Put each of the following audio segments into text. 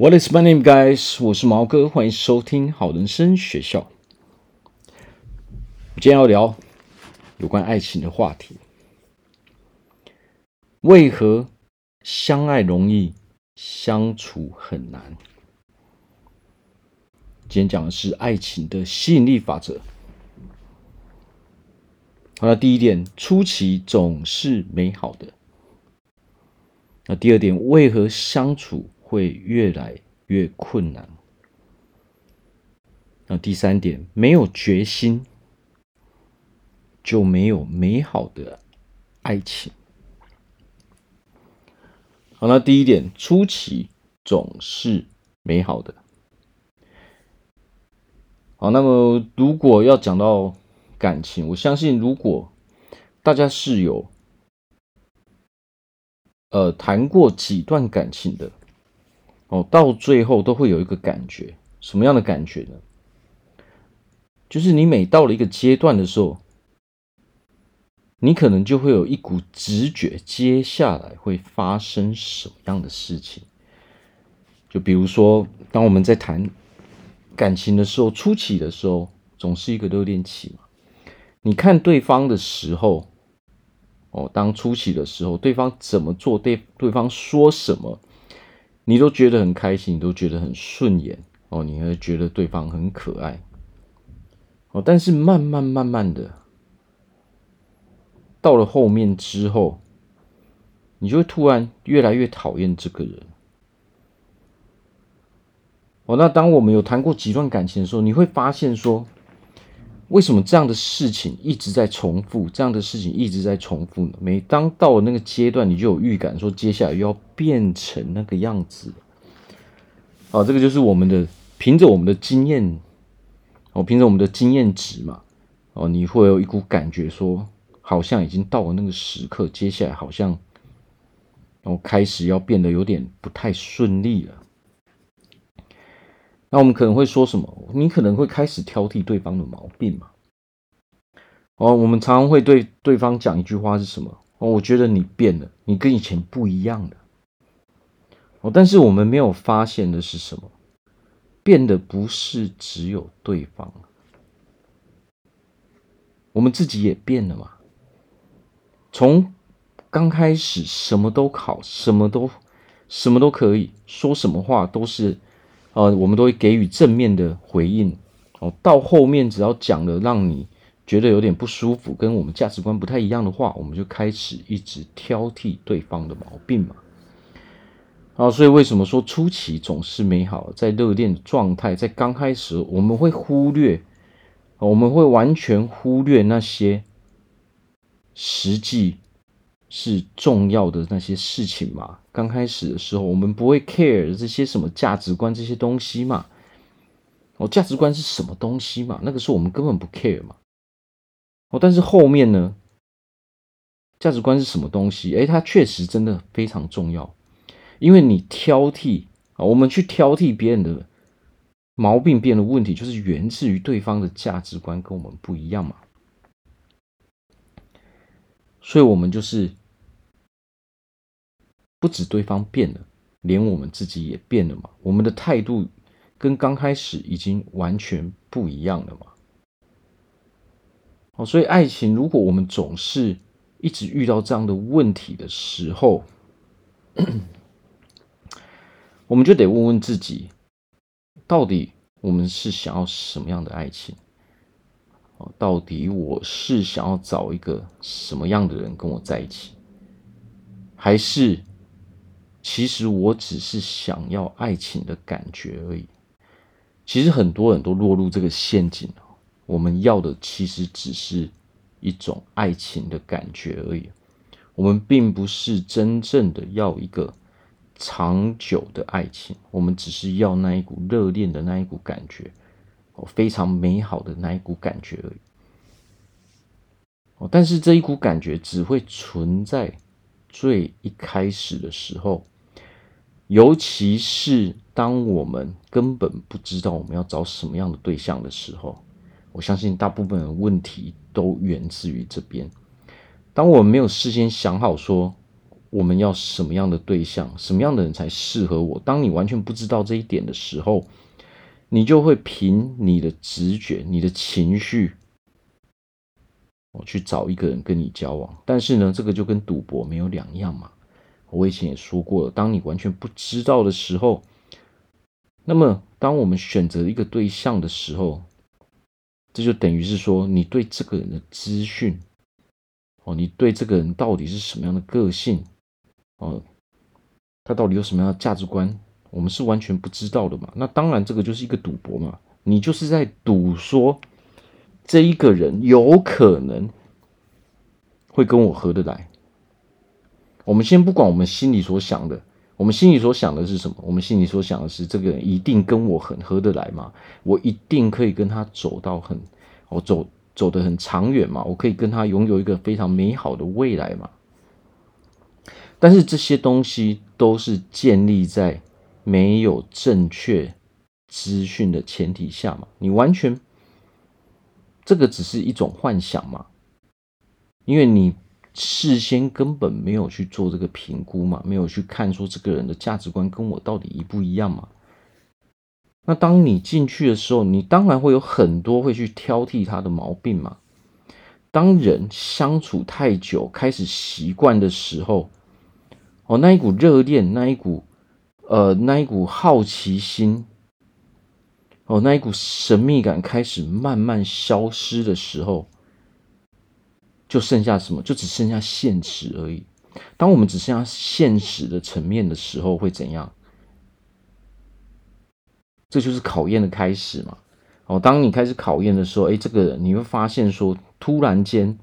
What is my name, guys？我是毛哥，欢迎收听好人生学校。今天要聊有关爱情的话题。为何相爱容易，相处很难？今天讲的是爱情的吸引力法则。好，那第一点，初期总是美好的。那第二点，为何相处会越来越困难？那第三点，没有决心就没有美好的爱情。好，那第一点，初期总是美好的。好，那么如果要讲到感情，我相信如果大家是有。呃，谈过几段感情的哦，到最后都会有一个感觉，什么样的感觉呢？就是你每到了一个阶段的时候，你可能就会有一股直觉，接下来会发生什么样的事情。就比如说，当我们在谈感情的时候，初期的时候，总是一个热恋期嘛。你看对方的时候。哦，当初期的时候，对方怎么做，对对方说什么，你都觉得很开心，你都觉得很顺眼哦，你会觉得对方很可爱哦。但是慢慢慢慢的，到了后面之后，你就会突然越来越讨厌这个人哦。那当我们有谈过几段感情的时候，你会发现说。为什么这样的事情一直在重复？这样的事情一直在重复呢？每当到了那个阶段，你就有预感说接下来要变成那个样子。好，这个就是我们的凭着我们的经验，哦，凭着我们的经验值嘛，哦，你会有一股感觉说，好像已经到了那个时刻，接下来好像，哦，开始要变得有点不太顺利了。那我们可能会说什么？你可能会开始挑剔对方的毛病嘛？哦，我们常常会对对方讲一句话是什么？哦，我觉得你变了，你跟以前不一样了。哦，但是我们没有发现的是什么？变的不是只有对方，我们自己也变了嘛。从刚开始什么都好，什么都什么都可以说，什么话都是。呃，我们都会给予正面的回应哦。到后面只要讲了让你觉得有点不舒服，跟我们价值观不太一样的话，我们就开始一直挑剔对方的毛病嘛。啊，所以为什么说初期总是美好？在热恋状态，在刚开始，我们会忽略，我们会完全忽略那些实际。是重要的那些事情嘛？刚开始的时候，我们不会 care 这些什么价值观这些东西嘛？哦，价值观是什么东西嘛？那个时候我们根本不 care 嘛。哦，但是后面呢？价值观是什么东西？诶，它确实真的非常重要，因为你挑剔啊，我们去挑剔别人的毛病、别的问题，就是源自于对方的价值观跟我们不一样嘛。所以，我们就是不止对方变了，连我们自己也变了嘛。我们的态度跟刚开始已经完全不一样了嘛。哦，所以爱情，如果我们总是一直遇到这样的问题的时候，我们就得问问自己，到底我们是想要什么样的爱情？哦到底我是想要找一个什么样的人跟我在一起，还是其实我只是想要爱情的感觉而已？其实很多人都落入这个陷阱。我们要的其实只是一种爱情的感觉而已，我们并不是真正的要一个长久的爱情，我们只是要那一股热恋的那一股感觉。哦非常美好的那一股感觉而已。哦，但是这一股感觉只会存在最一开始的时候，尤其是当我们根本不知道我们要找什么样的对象的时候，我相信大部分的问题都源自于这边。当我们没有事先想好说我们要什么样的对象，什么样的人才适合我。当你完全不知道这一点的时候，你就会凭你的直觉、你的情绪，我去找一个人跟你交往。但是呢，这个就跟赌博没有两样嘛。我以前也说过了，当你完全不知道的时候，那么当我们选择一个对象的时候，这就等于是说，你对这个人的资讯，哦，你对这个人到底是什么样的个性，哦，他到底有什么样的价值观，我们是完全不知道的嘛。那当然，这个就是一个赌博嘛，你就是在赌说，这一个人有可能会跟我合得来。我们先不管我们心里所想的，我们心里所想的是什么？我们心里所想的是这个人一定跟我很合得来吗？我一定可以跟他走到很，我走走得很长远嘛？我可以跟他拥有一个非常美好的未来嘛？但是这些东西都是建立在没有正确资讯的前提下嘛？你完全这个只是一种幻想嘛？因为你。事先根本没有去做这个评估嘛，没有去看说这个人的价值观跟我到底一不一样嘛。那当你进去的时候，你当然会有很多会去挑剔他的毛病嘛。当人相处太久，开始习惯的时候，哦，那一股热恋，那一股呃，那一股好奇心，哦，那一股神秘感开始慢慢消失的时候。就剩下什么？就只剩下现实而已。当我们只剩下现实的层面的时候，会怎样？这就是考验的开始嘛。哦，当你开始考验的时候，哎，这个你会发现说，突然间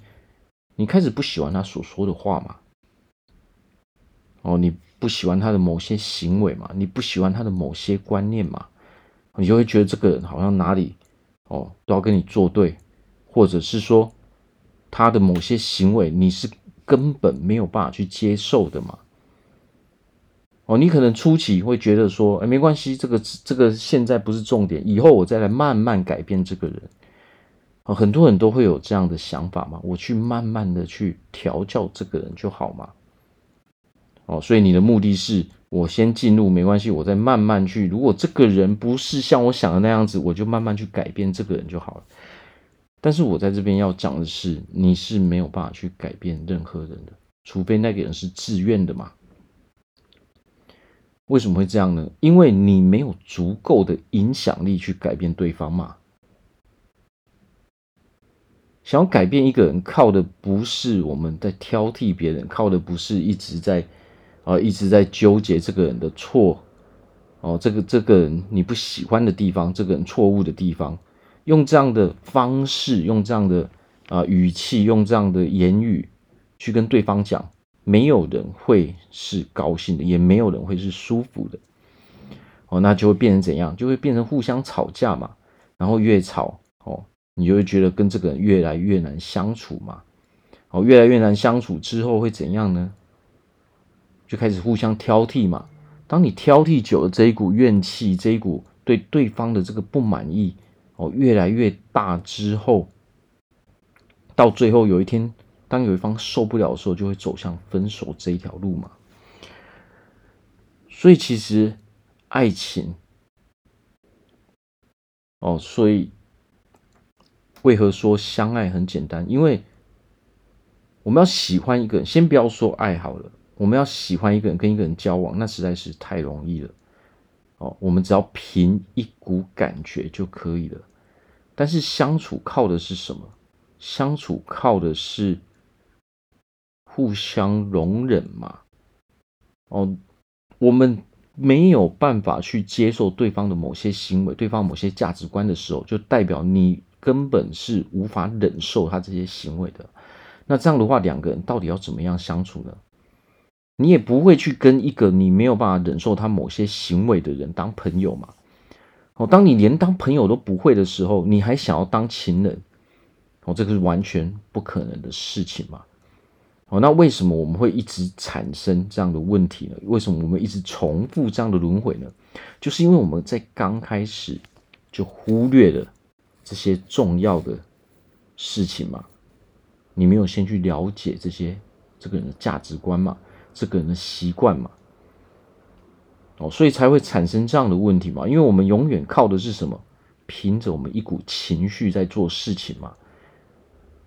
你开始不喜欢他所说的话嘛。哦，你不喜欢他的某些行为嘛？你不喜欢他的某些观念嘛？你就会觉得这个人好像哪里哦都要跟你作对，或者是说。他的某些行为，你是根本没有办法去接受的嘛？哦，你可能初期会觉得说，哎，没关系，这个这个现在不是重点，以后我再来慢慢改变这个人。哦，很多人都会有这样的想法嘛，我去慢慢的去调教这个人就好嘛。哦，所以你的目的是我先进入，没关系，我再慢慢去。如果这个人不是像我想的那样子，我就慢慢去改变这个人就好了。但是我在这边要讲的是，你是没有办法去改变任何人的，除非那个人是自愿的嘛。为什么会这样呢？因为你没有足够的影响力去改变对方嘛。想要改变一个人，靠的不是我们在挑剔别人，靠的不是一直在啊一直在纠结这个人的错哦，这个这个人你不喜欢的地方，这个人错误的地方。用这样的方式，用这样的啊、语气，用这样的言语去跟对方讲，没有人会是高兴的，也没有人会是舒服的。哦，那就会变成怎样？就会变成互相吵架嘛。然后越吵，哦，你就会觉得跟这个人越来越难相处嘛。哦，越来越难相处之后会怎样呢？就开始互相挑剔嘛。当你挑剔久了，这一股怨气，这一股对对方的这个不满意。哦，越来越大之后，到最后有一天，当有一方受不了的时候，就会走向分手这一条路嘛。所以其实爱情，哦，所以为何说相爱很简单？因为我们要喜欢一个人，先不要说爱好了，我们要喜欢一个人，跟一个人交往，那实在是太容易了。我们只要凭一股感觉就可以了。但是相处靠的是什么？相处靠的是互相容忍嘛。哦，我们没有办法去接受对方的某些行为、对方某些价值观的时候，就代表你根本是无法忍受他这些行为的。那这样的话，两个人到底要怎么样相处呢？你也不会去跟一个你没有办法忍受他某些行为的人当朋友嘛。哦，当你连当朋友都不会的时候，你还想要当情人？哦，这个是完全不可能的事情嘛。哦，那为什么我们会一直产生这样的问题呢？为什么我们一直重复这样的轮回呢？就是因为我们在刚开始就忽略了这些重要的事情嘛。你没有先去了解这些这个人的价值观嘛？这个人的习惯嘛。哦，所以才会产生这样的问题嘛。因为我们永远靠的是什么？凭着我们一股情绪在做事情嘛。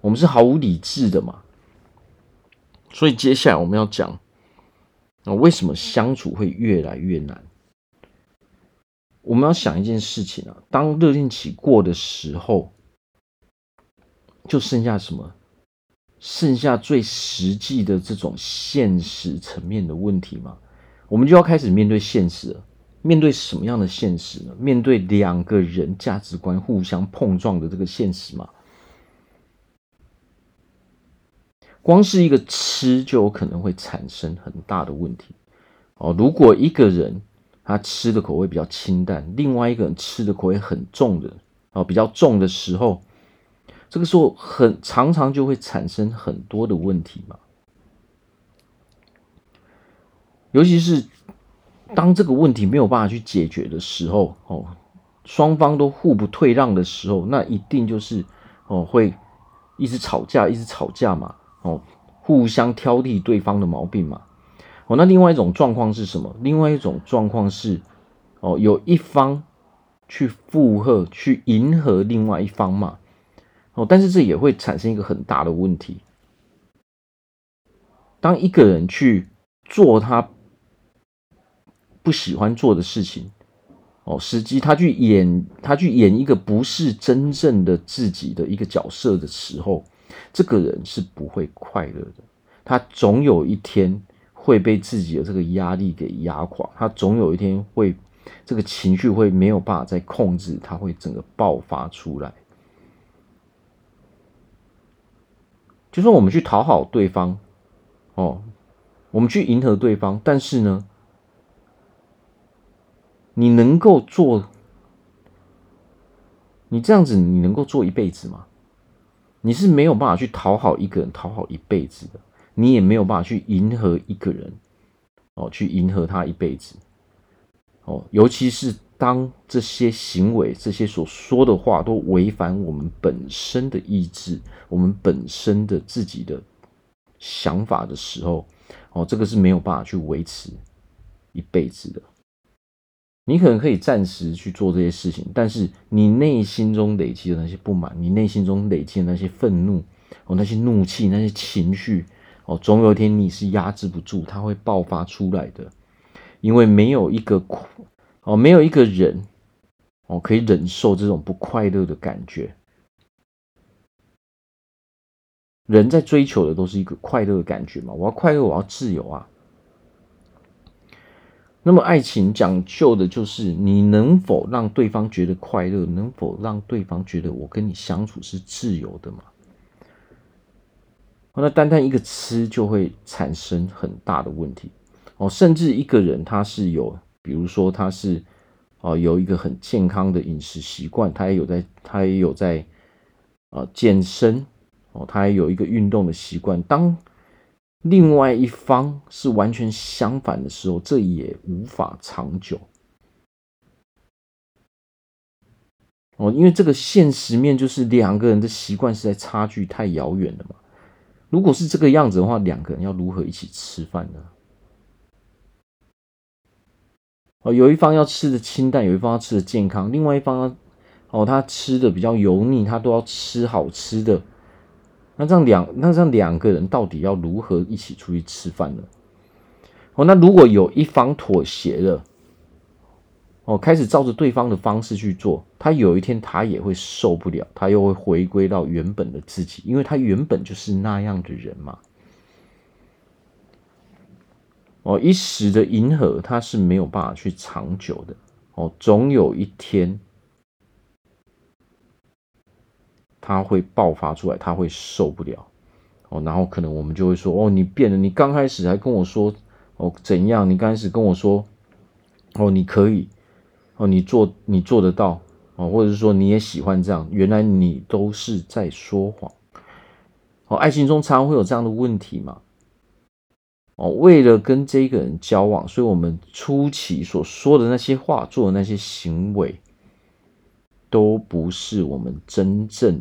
我们是毫无理智的嘛。所以接下来我们要讲，那为什么相处会越来越难？我们要想一件事情啊，当热恋期过的时候，就剩下什么？剩下最实际的这种现实层面的问题吗？我们就要开始面对现实了。面对什么样的现实呢？面对两个人价值观互相碰撞的这个现实嘛。光是一个吃就有可能会产生很大的问题哦。如果一个人他吃的口味比较清淡，另外一个人吃的口味很重的哦，比较重的时候，这个时候很常常就会产生很多的问题嘛。尤其是当这个问题没有办法去解决的时候，哦，双方都互不退让的时候，那一定就是哦会一直吵架，一直吵架嘛，哦，互相挑剔对方的毛病嘛，哦，那另外一种状况是什么？另外一种状况是，哦，有一方去附和、去迎合另外一方嘛，哦，但是这也会产生一个很大的问题，当一个人去做他。不喜欢做的事情，哦，实际他去演，他去演一个不是真正的自己的一个角色的时候，这个人是不会快乐的。他总有一天会被自己的这个压力给压垮，他总有一天会这个情绪会没有办法再控制，他会整个爆发出来。就说我们去讨好对方，哦，我们去迎合对方，但是呢，你能够做，你这样子，你能够做一辈子吗？你是没有办法去讨好一个人，讨好一辈子的。你也没有办法去迎合一个人，哦，去迎合他一辈子，哦，尤其是当这些行为、这些所说的话都违反我们本身的意志，我们本身的自己的想法的时候，哦，这个是没有办法去维持一辈子的。你可能可以暂时去做这些事情，但是你内心中累积的那些不满，你内心中累积的那些愤怒，哦，那些怒气，那些情绪，哦，总有一天你是压制不住，它会爆发出来的。因为没有一个，哦，没有一个人，哦，可以忍受这种不快乐的感觉。人在追求的都是一个快乐的感觉嘛，我要快乐，我要自由啊。那么，爱情讲究的就是你能否让对方觉得快乐，能否让对方觉得我跟你相处是自由的嘛？那单单一个吃就会产生很大的问题哦。甚至一个人他是有，比如说他是哦有一个很健康的饮食习惯，他也有在，他也有在啊健身哦，他也有一个运动的习惯。当另外一方是完全相反的时候，这也无法长久哦，因为这个现实面就是两个人的习惯实在差距太遥远了嘛。如果是这个样子的话，两个人要如何一起吃饭呢？哦，有一方要吃的清淡，有一方要吃的健康，另外一方哦，他吃的比较油腻，他都要吃好吃的。那这样两那这样两个人到底要如何一起出去吃饭呢？哦，那如果有一方妥协了，哦，开始照着对方的方式去做，他有一天他也会受不了，他又会回归到原本的自己，因为他原本就是那样的人嘛。哦，一时的迎合他是没有办法去长久的。哦，总有一天。他会爆发出来，他会受不了哦，然后可能我们就会说哦，你变了，你刚开始还跟我说哦怎样，你刚开始跟我说哦你可以哦你做你做得到哦，或者是说你也喜欢这样，原来你都是在说谎哦。爱情中常常会有这样的问题嘛哦，为了跟这个人交往，所以我们初期所说的那些话，做的那些行为，都不是我们真正。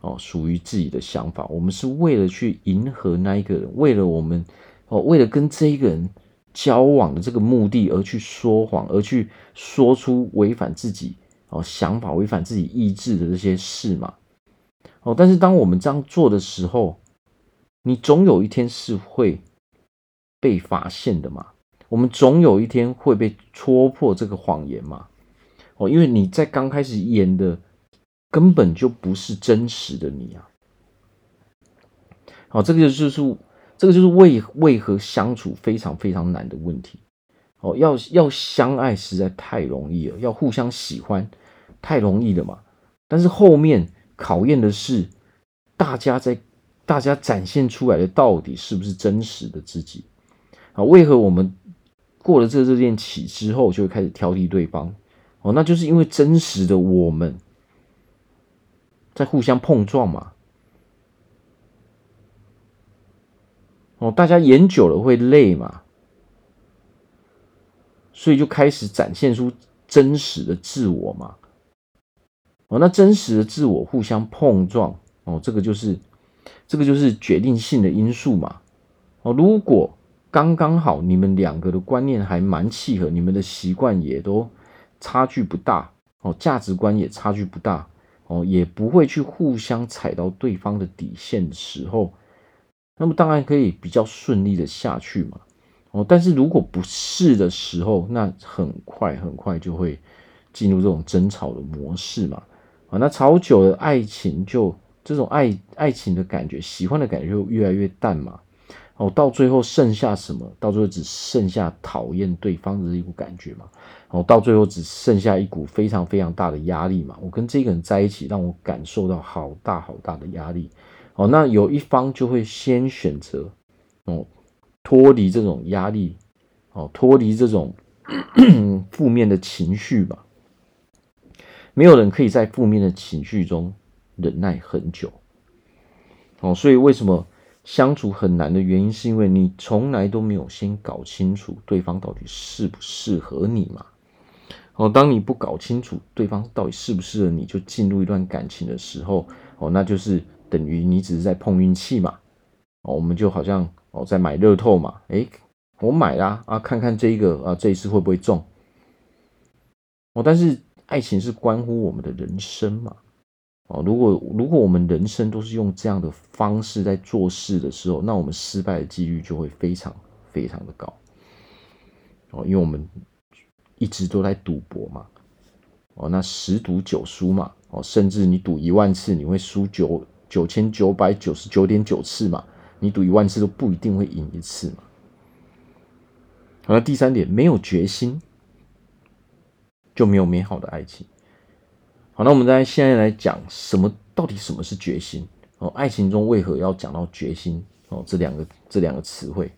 哦，属于自己的想法，我们是为了去迎合那一个人，为了我们哦，为了跟这一个人交往的这个目的而去说谎，而去说出违反自己哦想法、违反自己意志的这些事嘛。哦，但是当我们这样做的时候，你总有一天是会被发现的嘛。我们总有一天会被戳破这个谎言嘛。哦，因为你在刚开始演的根本就不是真实的你啊。好，这个就是这个就是为为何相处非常非常难的问题。哦，要要相爱实在太容易了，要互相喜欢太容易了嘛。但是后面考验的是大家在大家展现出来的到底是不是真实的自己啊？为何我们过了这这件起之后就会开始挑剔对方？哦，那就是因为真实的我们在互相碰撞嘛。哦，大家演久了会累嘛，所以就开始展现出真实的自我嘛。哦，那真实的自我互相碰撞，哦，这个就是这个就是决定性的因素嘛。哦，如果刚刚好你们两个的观念还蛮契合，你们的习惯也都。差距不大哦，价值观也差距不大哦，也不会去互相踩到对方的底线的时候，那么当然可以比较顺利的下去嘛哦。但是如果不是的时候，那很快很快就会进入这种争吵的模式嘛啊，那吵久了，爱情就这种爱爱情的感觉，喜欢的感觉就越来越淡嘛哦，到最后剩下什么？到最后只剩下讨厌对方的一股感觉嘛。哦，到最后只剩下一股非常非常大的压力嘛。我跟这个人在一起，让我感受到好大好大的压力。哦，那有一方就会先选择哦脱离这种压力，哦脱离这种 负面的情绪吧。没有人可以在负面的情绪中忍耐很久。哦，所以为什么相处很难的原因，是因为你从来都没有先搞清楚对方到底适不适合你嘛。哦，当你不搞清楚对方到底适不适合你，就进入一段感情的时候，哦，那就是等于你只是在碰运气嘛。哦，我们就好像哦在买乐透嘛，诶，我买啦啊，看看这一个啊，这一次会不会中？哦，但是爱情是关乎我们的人生嘛。哦，如果如果我们人生都是用这样的方式在做事的时候，那我们失败的几率就会非常非常的高。哦，因为我们。一直都在赌博嘛，哦，那十赌九输嘛，哦，甚至你赌一万次，你会输九九千九百九十九点九次嘛，你赌一万次都不一定会赢一次嘛。好，那第三点，没有决心就没有美好的爱情。好，那我们在现在来讲什么？到底什么是决心？哦，爱情中为何要讲到决心？哦，这两个这两个词汇，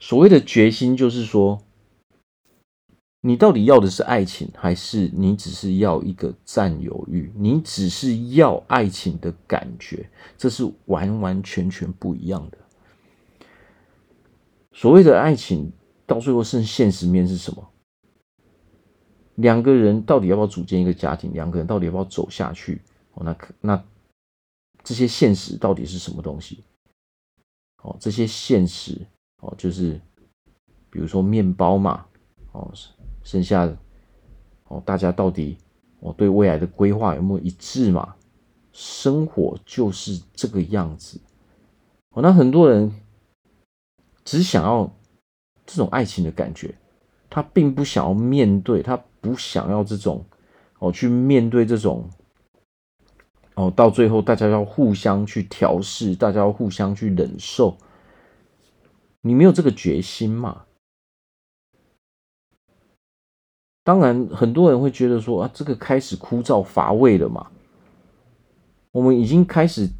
所谓的决心就是说。你到底要的是爱情，还是你只是要一个占有欲？你只是要爱情的感觉，这是完完全全不一样的。所谓的爱情，到最后是现实面是什么？两个人到底要不要组建一个家庭？两个人到底要不要走下去？哦，那那这些现实到底是什么东西？哦，这些现实哦，就是比如说面包嘛，哦。剩下的哦，大家到底我对未来的规划有没有一致嘛？生活就是这个样子哦。那很多人只想要这种爱情的感觉，他并不想要面对，他不想要这种哦，去面对这种哦，到最后大家要互相去调试，大家要互相去忍受，你没有这个决心嘛？当然，很多人会觉得说啊，这个开始枯燥乏味了嘛。我们已经开始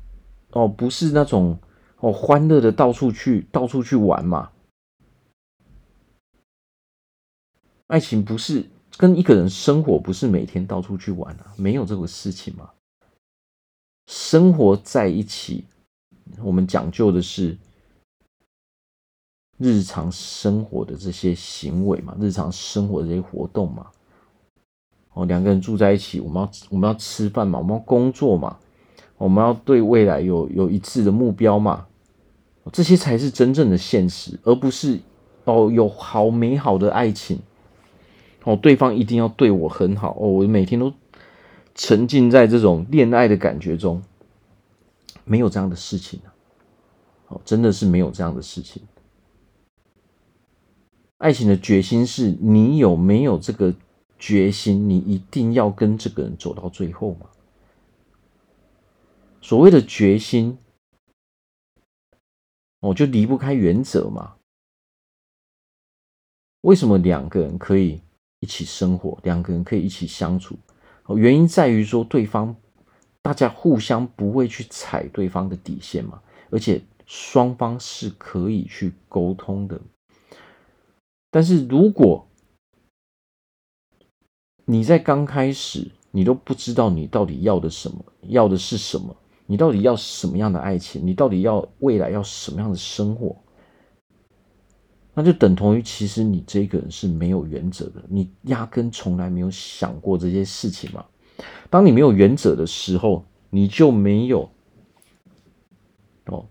哦，不是那种哦欢乐的到处去到处去玩嘛。爱情不是跟一个人生活，不是每天到处去玩啊，没有这个事情嘛。生活在一起，我们讲究的是。日常生活的这些行为嘛，日常生活的这些活动嘛，哦，两个人住在一起，我们要我们要吃饭嘛，我们要工作嘛，我们要对未来有有一致的目标嘛，这些才是真正的现实，而不是哦有好美好的爱情，哦对方一定要对我很好哦，我每天都沉浸在这种恋爱的感觉中，没有这样的事情，哦真的是没有这样的事情。爱情的决心是你有没有这个决心，你一定要跟这个人走到最后嘛？所谓的决心。我就离不开原则嘛。为什么两个人可以一起生活，两个人可以一起相处？原因在于说，对方大家互相不会去踩对方的底线嘛，而且双方是可以去沟通的。但是如果你在刚开始，你都不知道你到底要的什么，要的是什么？你到底要什么样的爱情？你到底要未来要什么样的生活？那就等同于其实你这个人是没有原则的，你压根从来没有想过这些事情嘛。当你没有原则的时候，你就没有哦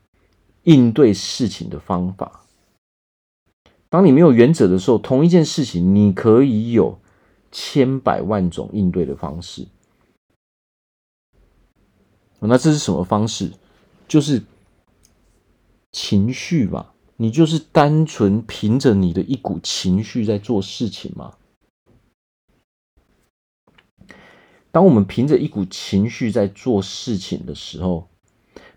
应对事情的方法。当你没有原则的时候，同一件事情你可以有千百万种应对的方式。那这是什么方式？就是情绪嘛，你就是单纯凭着你的一股情绪在做事情吗。当我们凭着一股情绪在做事情的时候，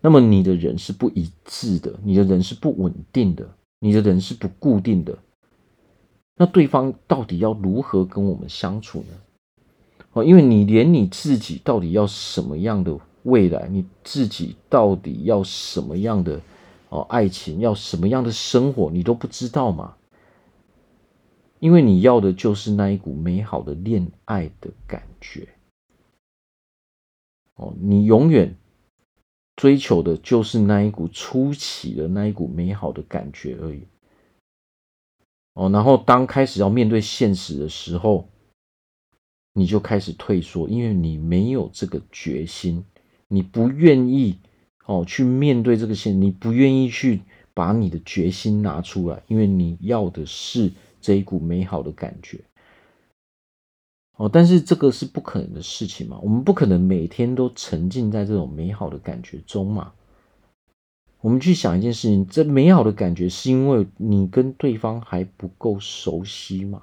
那么你的人是不一致的，你的人是不稳定的，你的人是不固定的。那对方到底要如何跟我们相处呢？哦，因为你连你自己到底要什么样的？未来你自己到底要什么样的哦爱情，要什么样的生活，你都不知道吗？因为你要的就是那一股美好的恋爱的感觉哦，你永远追求的就是那一股初期的那一股美好的感觉而已哦。然后当开始要面对现实的时候，你就开始退缩，因为你没有这个决心。你不愿意哦去面对这个现，你不愿意去把你的决心拿出来，因为你要的是这一股美好的感觉哦。但是这个是不可能的事情嘛，我们不可能每天都沉浸在这种美好的感觉中嘛。我们去想一件事情，这美好的感觉是因为你跟对方还不够熟悉嘛？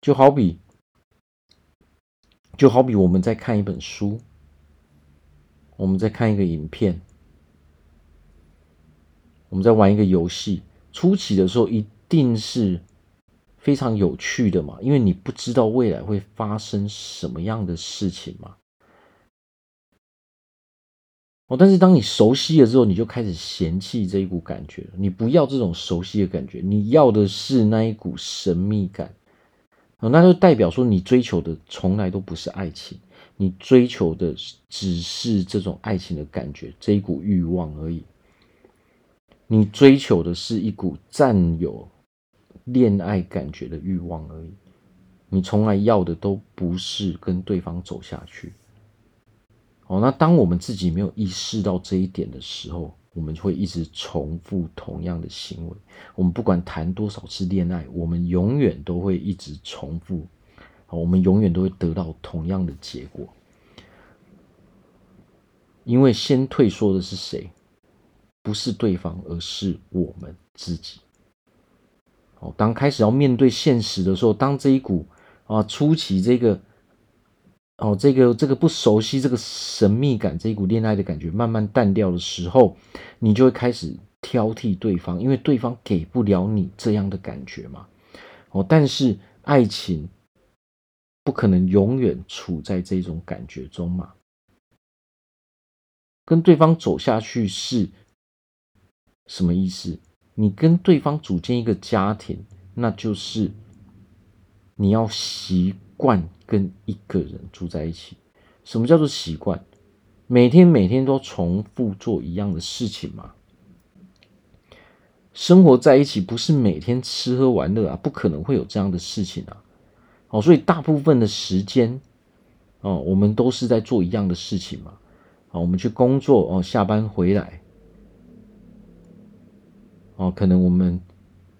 就好比，就好比我们在看一本书。我们在看一个影片，我们在玩一个游戏。初期的时候一定是非常有趣的嘛，因为你不知道未来会发生什么样的事情嘛。哦，但是当你熟悉了之后，你就开始嫌弃这一股感觉。你不要这种熟悉的感觉，你要的是那一股神秘感。哦，那就代表说你追求的从来都不是爱情。你追求的只是这种爱情的感觉，这一股欲望而已。你追求的是一股占有恋爱感觉的欲望而已。你从来要的都不是跟对方走下去。哦，那当我们自己没有意识到这一点的时候，我们会一直重复同样的行为。我们不管谈多少次恋爱，我们永远都会一直重复。我们永远都会得到同样的结果，因为先退缩的是谁？不是对方，而是我们自己。哦，当开始要面对现实的时候，当这一股啊初期这个哦这个这个不熟悉这个神秘感，这一股恋爱的感觉慢慢淡掉的时候，你就会开始挑剔对方，因为对方给不了你这样的感觉嘛。哦，但是爱情。不可能永远处在这种感觉中嘛？跟对方走下去是什么意思？你跟对方组建一个家庭，那就是你要习惯跟一个人住在一起。什么叫做习惯？每天每天都重复做一样的事情吗？生活在一起不是每天吃喝玩乐啊，不可能会有这样的事情啊。哦，所以大部分的时间，哦，我们都是在做一样的事情嘛。啊，我们去工作，哦，下班回来，哦，可能我们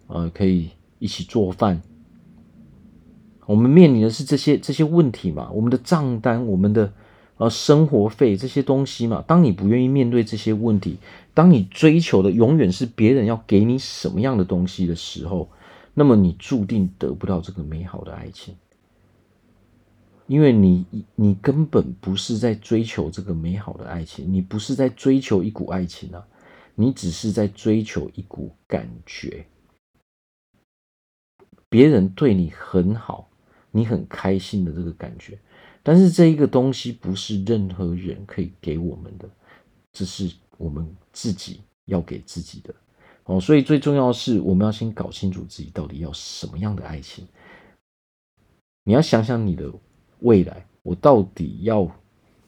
呃可以一起做饭。我们面临的是这些这些问题嘛，我们的账单，我们的呃生活费这些东西嘛。当你不愿意面对这些问题，当你追求的永远是别人要给你什么样的东西的时候，那么你注定得不到这个美好的爱情，因为你你根本不是在追求这个美好的爱情，你不是在追求一股爱情啊，你只是在追求一股感觉，别人对你很好。你很开心的这个感觉，但是这一个东西不是任何人可以给我们的，这是我们自己要给自己的哦。所以最重要的是，我们要先搞清楚自己到底要什么样的爱情。你要想想你的未来，我到底要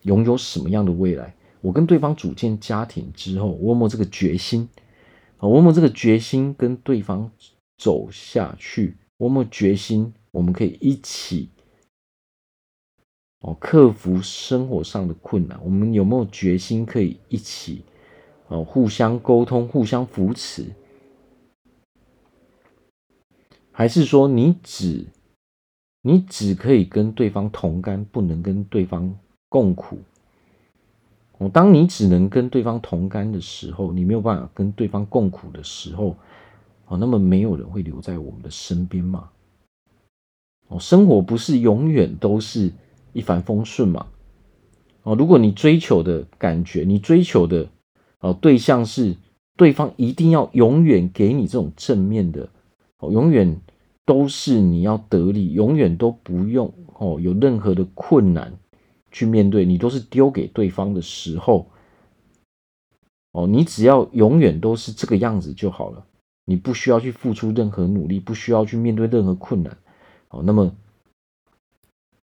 拥有什么样的未来？我跟对方组建家庭之后，我有没有这个决心？啊，我有没有这个决心跟对方走下去？我有没有决心？我们可以一起哦，克服生活上的困难。我们有没有决心可以一起哦，互相沟通、互相扶持？还是说你只你只可以跟对方同甘，不能跟对方共苦？哦，当你只能跟对方同甘的时候，你没有办法跟对方共苦的时候，哦，那么没有人会留在我们的身边吗？哦，生活不是永远都是一帆风顺嘛？哦，如果你追求的感觉，你追求的哦对象是对方一定要永远给你这种正面的，哦，永远都是你要得利，永远都不用哦有任何的困难去面对，你都是丢给对方的时候，哦，你只要永远都是这个样子就好了，你不需要去付出任何努力，不需要去面对任何困难。哦，那么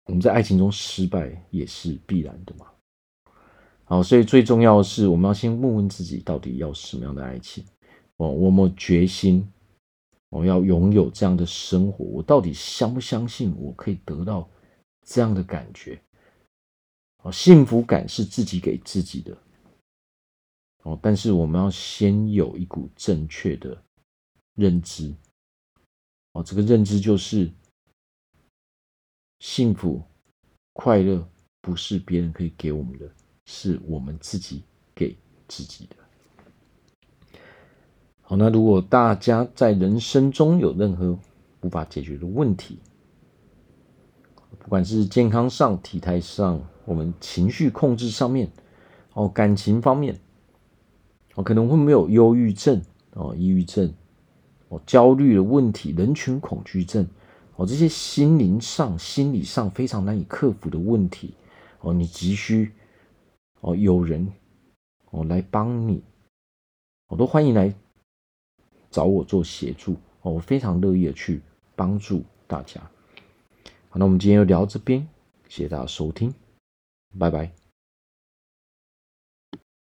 我们在爱情中失败也是必然的嘛。好，所以最重要的是，我们要先问问自己，到底要什么样的爱情？哦，我有决心，我要拥有这样的生活？我到底相不相信我可以得到这样的感觉？哦，幸福感是自己给自己的。哦，但是我们要先有一股正确的认知。哦，这个认知就是。幸福、快乐不是别人可以给我们的，是我们自己给自己的。好，那如果大家在人生中有任何无法解决的问题，不管是健康上、体态上、我们情绪控制上面，哦，感情方面，哦，可能会没有忧郁症、哦，抑郁症、哦，焦虑的问题、人群恐惧症。哦，这些心灵上、心理上非常难以克服的问题，哦，你急需哦有人哦来帮你，我都欢迎来找我做协助哦，我非常乐意的去帮助大家。好，那我们今天就聊到这边，谢谢大家收听，拜拜。